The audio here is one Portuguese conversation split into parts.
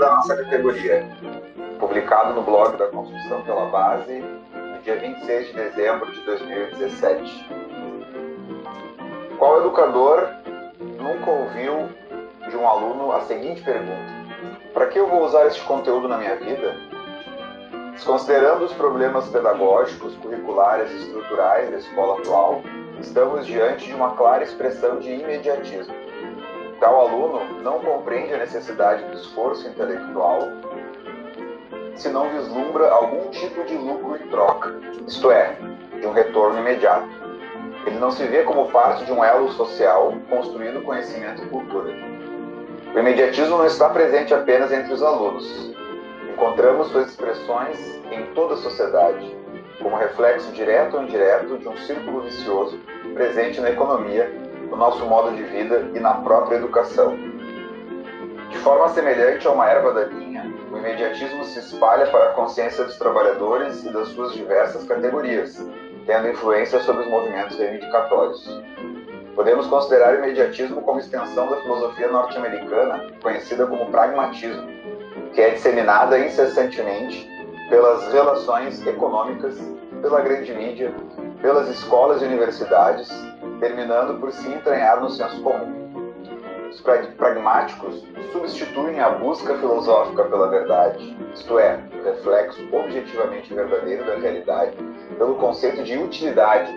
Da nossa categoria, publicado no blog da Construção pela Base, no dia 26 de dezembro de 2017. Qual educador nunca ouviu de um aluno a seguinte pergunta: Para que eu vou usar este conteúdo na minha vida? Desconsiderando os problemas pedagógicos, curriculares e estruturais da escola atual, estamos diante de uma clara expressão de imediatismo. Tal aluno não compreende a necessidade do esforço intelectual se não vislumbra algum tipo de lucro em troca, isto é, de um retorno imediato. Ele não se vê como parte de um elo social construindo conhecimento e cultura. O imediatismo não está presente apenas entre os alunos. Encontramos suas expressões em toda a sociedade, como reflexo direto ou indireto de um círculo vicioso presente na economia, no nosso modo de vida e na própria educação. De forma semelhante a uma erva daninha, o imediatismo se espalha para a consciência dos trabalhadores e das suas diversas categorias, tendo influência sobre os movimentos reivindicatórios. Podemos considerar o imediatismo como extensão da filosofia norte-americana, conhecida como pragmatismo, que é disseminada incessantemente pelas relações econômicas, pela grande mídia, pelas escolas e universidades, terminando por se entranhar no senso comum. Os pragmáticos substituem a busca filosófica pela verdade, isto é, o reflexo objetivamente verdadeiro da realidade, pelo conceito de utilidade,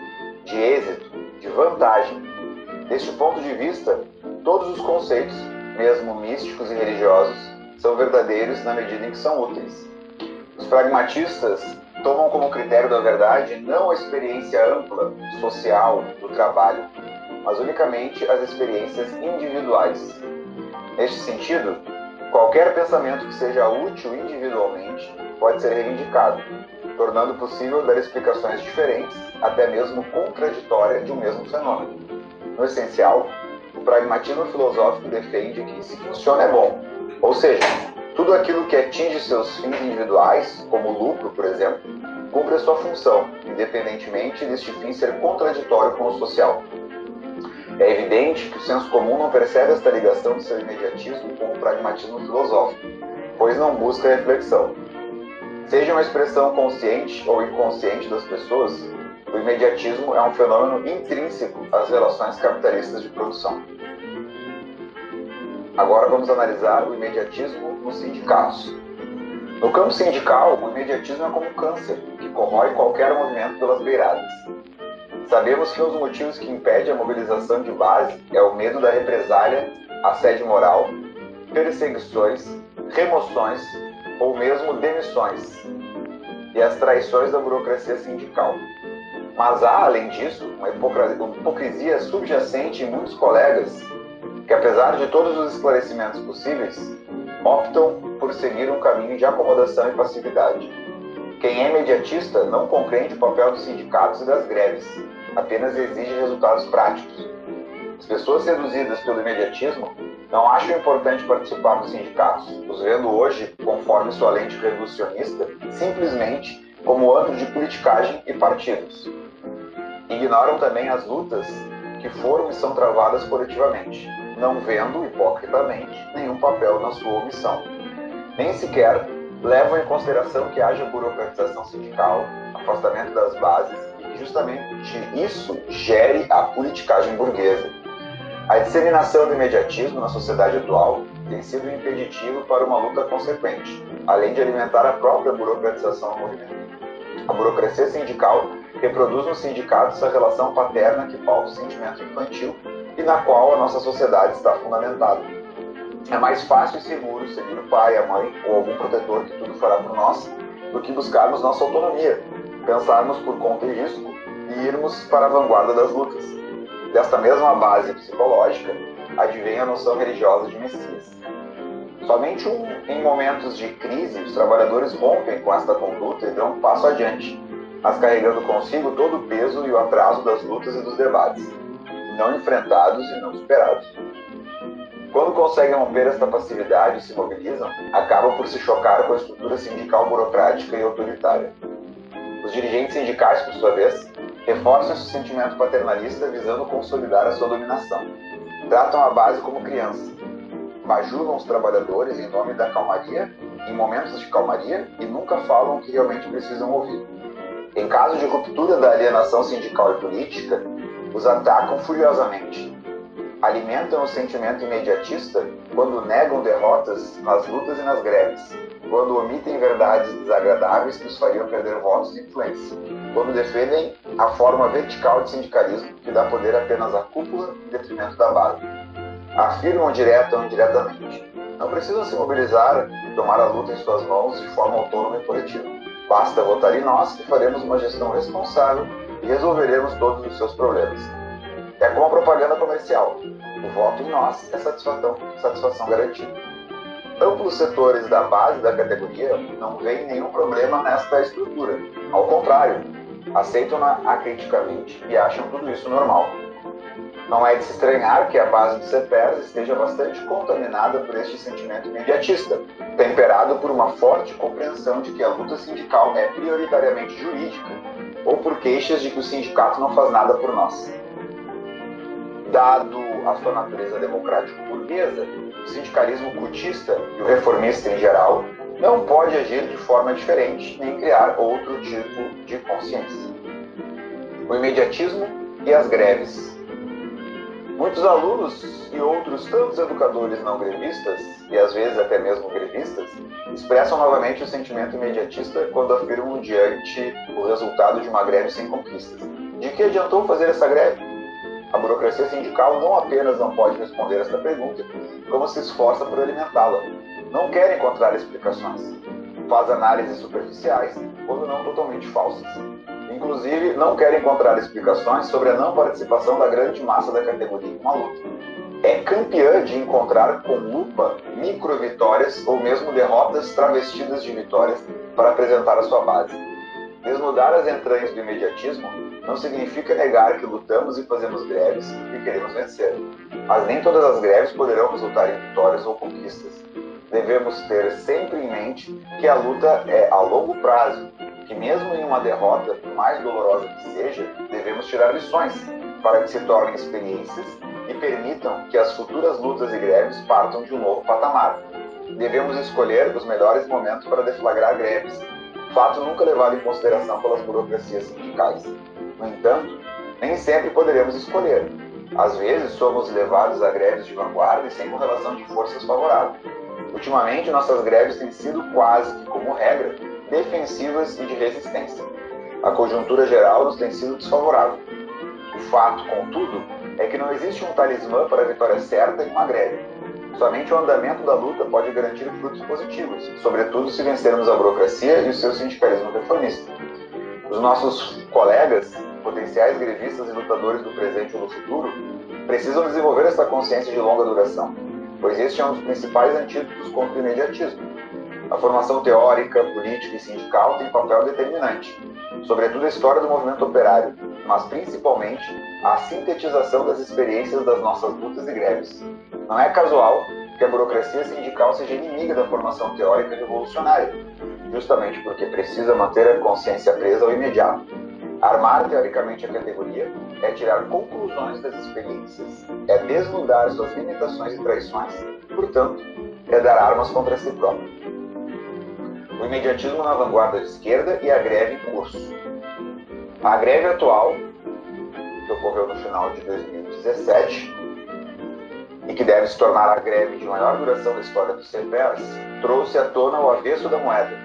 de êxito, de vantagem. Deste ponto de vista, todos os conceitos, mesmo místicos e religiosos, são verdadeiros na medida em que são úteis. Os pragmatistas tomam como critério da verdade não a experiência ampla, social, do trabalho, mas unicamente as experiências individuais. Neste sentido, qualquer pensamento que seja útil individualmente pode ser reivindicado, tornando possível dar explicações diferentes, até mesmo contraditórias, de um mesmo fenômeno. No essencial, o pragmatismo filosófico defende que se funciona é bom, ou seja, tudo aquilo que atinge seus fins individuais, como lucro, por exemplo, cumpre a sua função, independentemente deste fim ser contraditório com o social. É evidente que o senso comum não percebe esta ligação de seu imediatismo com o pragmatismo filosófico, pois não busca reflexão. Seja uma expressão consciente ou inconsciente das pessoas, o imediatismo é um fenômeno intrínseco às relações capitalistas de produção. Agora vamos analisar o imediatismo nos sindicatos. No campo sindical, o imediatismo é como um câncer que corrói qualquer movimento pelas beiradas. Sabemos que um dos motivos que impede a mobilização de base é o medo da represália, assédio moral, perseguições, remoções ou mesmo demissões e as traições da burocracia sindical. Mas há, além disso, uma hipocrisia subjacente em muitos colegas que, apesar de todos os esclarecimentos possíveis, optam por seguir um caminho de acomodação e passividade. Quem é imediatista não compreende o papel dos sindicatos e das greves, apenas exige resultados práticos. As pessoas seduzidas pelo imediatismo não acham importante participar dos sindicatos, os vendo hoje, conforme sua lente revolucionista, simplesmente como ano de politicagem e partidos. Ignoram também as lutas que foram e são travadas coletivamente não vendo, hipocritamente, nenhum papel na sua omissão. Nem sequer levam em consideração que haja burocratização sindical, afastamento das bases e que justamente isso gere a politicagem burguesa. A disseminação do imediatismo na sociedade atual tem sido impeditivo para uma luta consequente, além de alimentar a própria burocratização do movimento. A burocracia sindical reproduz nos sindicatos a relação paterna que pauta o sentimento infantil e na qual a nossa sociedade está fundamentada. É mais fácil e seguro seguir o pai, a mãe ou algum protetor que tudo fará por nós do que buscarmos nossa autonomia, pensarmos por conta e risco e irmos para a vanguarda das lutas. Desta mesma base psicológica advém a noção religiosa de Messias. Somente um, em momentos de crise, os trabalhadores rompem com esta conduta e dão um passo adiante, mas carregando consigo todo o peso e o atraso das lutas e dos debates não enfrentados e não superados. Quando conseguem romper esta passividade e se mobilizam, acabam por se chocar com a estrutura sindical burocrática e autoritária. Os dirigentes sindicais, por sua vez, reforçam esse sentimento paternalista visando consolidar a sua dominação. Tratam a base como criança. bajulam os trabalhadores em nome da calmaria, em momentos de calmaria, e nunca falam o que realmente precisam ouvir. Em caso de ruptura da alienação sindical e política, os atacam furiosamente. Alimentam o sentimento imediatista quando negam derrotas nas lutas e nas greves, quando omitem verdades desagradáveis que os fariam perder votos e influência, quando defendem a forma vertical de sindicalismo que dá poder apenas à cúpula em detrimento da base. Afirmam direta ou indiretamente. Não precisam se mobilizar e tomar a luta em suas mãos de forma autônoma e coletiva. Basta votar em nós que faremos uma gestão responsável e resolveremos todos os seus problemas. É como a propaganda comercial. O voto em nós é satisfação, satisfação garantida amplos setores da base da categoria não veem nenhum problema nesta estrutura. Ao contrário, aceitam-na acriticamente e acham tudo isso normal. Não é de se estranhar que a base do CEPERS esteja bastante contaminada por este sentimento imediatista, temperado por uma forte compreensão de que a luta sindical é prioritariamente jurídica, ou por queixas de que o sindicato não faz nada por nós. Dado a sua natureza democrático-burguesa, o sindicalismo cultista e o reformista em geral não pode agir de forma diferente nem criar outro tipo de consciência. O imediatismo e as greves. Muitos alunos e outros tantos educadores não grevistas, e às vezes até mesmo grevistas, expressam novamente o sentimento imediatista quando afirmam diante o resultado de uma greve sem conquistas. De que adiantou fazer essa greve? A burocracia sindical não apenas não pode responder esta pergunta, como se esforça por alimentá-la. Não quer encontrar explicações. Faz análises superficiais, quando não totalmente falsas. Inclusive, não quer encontrar explicações sobre a não participação da grande massa da categoria em uma luta. É campeã de encontrar com lupa micro-vitórias ou mesmo derrotas travestidas de vitórias para apresentar a sua base. Desnudar as entranhas do imediatismo não significa negar que lutamos e fazemos greves e queremos vencer. Mas nem todas as greves poderão resultar em vitórias ou conquistas. Devemos ter sempre em mente que a luta é a longo prazo, que mesmo em uma derrota, mais dolorosa que seja, devemos tirar lições para que se tornem experiências e permitam que as futuras lutas e greves partam de um novo patamar. Devemos escolher os melhores momentos para deflagrar greves, fato nunca levado em consideração pelas burocracias sindicais. No entanto, nem sempre poderemos escolher. Às vezes, somos levados a greves de vanguarda e sem correlação de forças favorável. Ultimamente, nossas greves têm sido quase que, como regra, defensivas e de resistência. A conjuntura geral nos tem sido desfavorável. O fato, contudo, é que não existe um talismã para a vitória certa em uma greve. Somente o andamento da luta pode garantir frutos positivos, sobretudo se vencermos a burocracia e o seu sindicalismo reformista. Os nossos colegas potenciais grevistas e lutadores do presente ou do futuro, precisam desenvolver essa consciência de longa duração, pois este é um dos principais antídotos contra o imediatismo. A formação teórica, política e sindical tem papel determinante, sobretudo a história do movimento operário, mas principalmente a sintetização das experiências das nossas lutas e greves. Não é casual que a burocracia sindical seja inimiga da formação teórica revolucionária, justamente porque precisa manter a consciência presa ao imediato, Armar teoricamente a categoria é tirar conclusões das experiências, é desnudar suas limitações e traições, portanto, é dar armas contra si próprio. O imediatismo na vanguarda de esquerda e a greve em curso. A greve atual, que ocorreu no final de 2017, e que deve se tornar a greve de maior duração da história do CEPERS, trouxe à tona o avesso da moeda,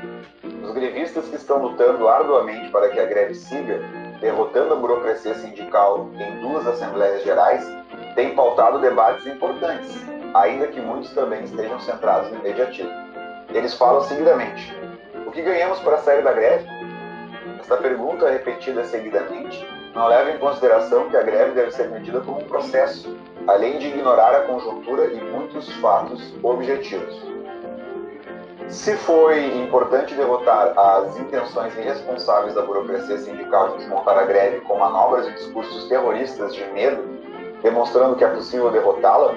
os grevistas que estão lutando arduamente para que a greve siga, derrotando a burocracia sindical em duas assembleias gerais, têm pautado debates importantes, ainda que muitos também estejam centrados no imediatismo. Eles falam seguidamente: que ganhamos para sair da greve? Esta pergunta, repetida seguidamente, não leva em consideração que a greve deve ser medida como um processo, além de ignorar a conjuntura e muitos fatos objetivos. Se foi importante derrotar as intenções irresponsáveis da burocracia sindical de desmontar a greve com manobras e discursos terroristas de medo, demonstrando que é possível derrotá-la,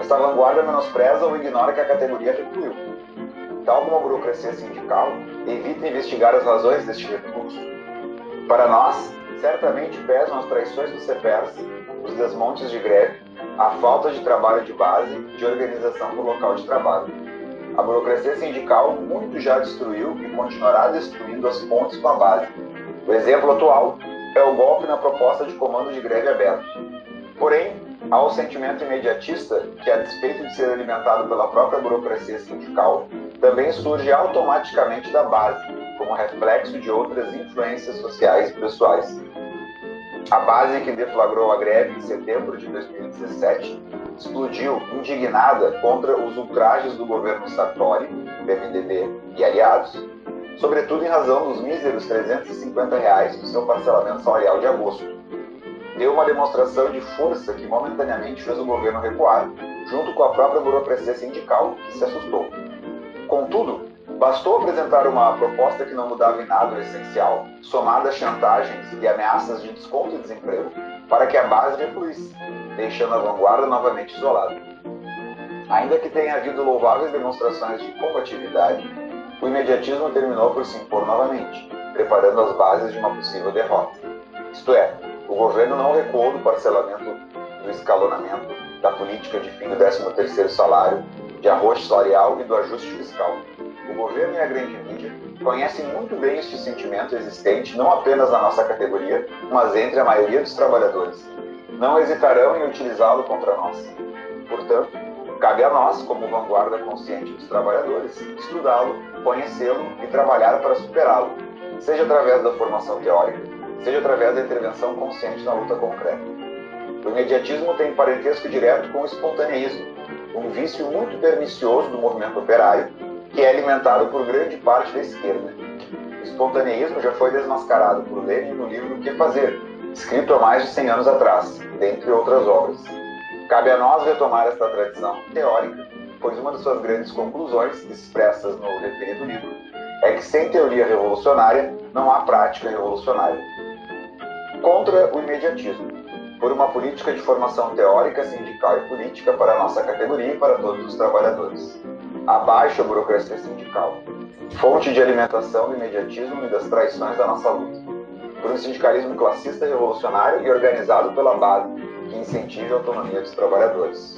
esta vanguarda menospreza ou ignora que a categoria recuiu. Tal como a burocracia sindical, evita investigar as razões deste recurso. Para nós, certamente pesam as traições do CEPERS, os desmontes de greve a falta de trabalho de base de organização do local de trabalho. A burocracia sindical muito já destruiu e continuará destruindo as pontes com a base. O exemplo atual é o golpe na proposta de comando de greve aberto. Porém, há o sentimento imediatista que, a despeito de ser alimentado pela própria burocracia sindical, também surge automaticamente da base, como reflexo de outras influências sociais e pessoais. A base que deflagrou a greve em setembro de 2017 explodiu indignada contra os ultrajes do governo Sartori, PMDB e aliados, sobretudo em razão dos míseros 350 reais do seu parcelamento salarial de agosto. Deu uma demonstração de força que momentaneamente fez o governo recuar, junto com a própria burocracia sindical, que se assustou. Contudo, bastou apresentar uma proposta que não mudava em nada o essencial, somada a chantagens e ameaças de desconto e desemprego, para que a base refluísse, deixando a vanguarda novamente isolada. Ainda que tenha havido louváveis demonstrações de combatividade, o imediatismo terminou por se impor novamente, preparando as bases de uma possível derrota. Isto é, o governo não recuou do parcelamento do escalonamento, da política de fim do 13º salário, de arroz salarial e do ajuste fiscal. O governo e a grande mídia conhecem muito bem este sentimento existente não apenas na nossa categoria, mas entre a maioria dos trabalhadores. Não hesitarão em utilizá-lo contra nós. Portanto, cabe a nós, como vanguarda consciente dos trabalhadores, estudá-lo, conhecê-lo e trabalhar para superá-lo, seja através da formação teórica, seja através da intervenção consciente na luta concreta. O imediatismo tem parentesco direto com o espontaneísmo, um vício muito pernicioso do movimento operário, que é alimentado por grande parte da esquerda. O espontaneísmo já foi desmascarado por Lenin no livro O que Fazer, escrito há mais de 100 anos atrás, dentre outras obras. Cabe a nós retomar esta tradição teórica, pois uma de suas grandes conclusões, expressas no referido livro, é que sem teoria revolucionária não há prática revolucionária. Contra o imediatismo por uma política de formação teórica, sindical e política para a nossa categoria e para todos os trabalhadores. Abaixo a burocracia sindical, fonte de alimentação do imediatismo e das traições da nossa luta. Por um sindicalismo classista revolucionário e organizado pela base, que incentive a autonomia dos trabalhadores.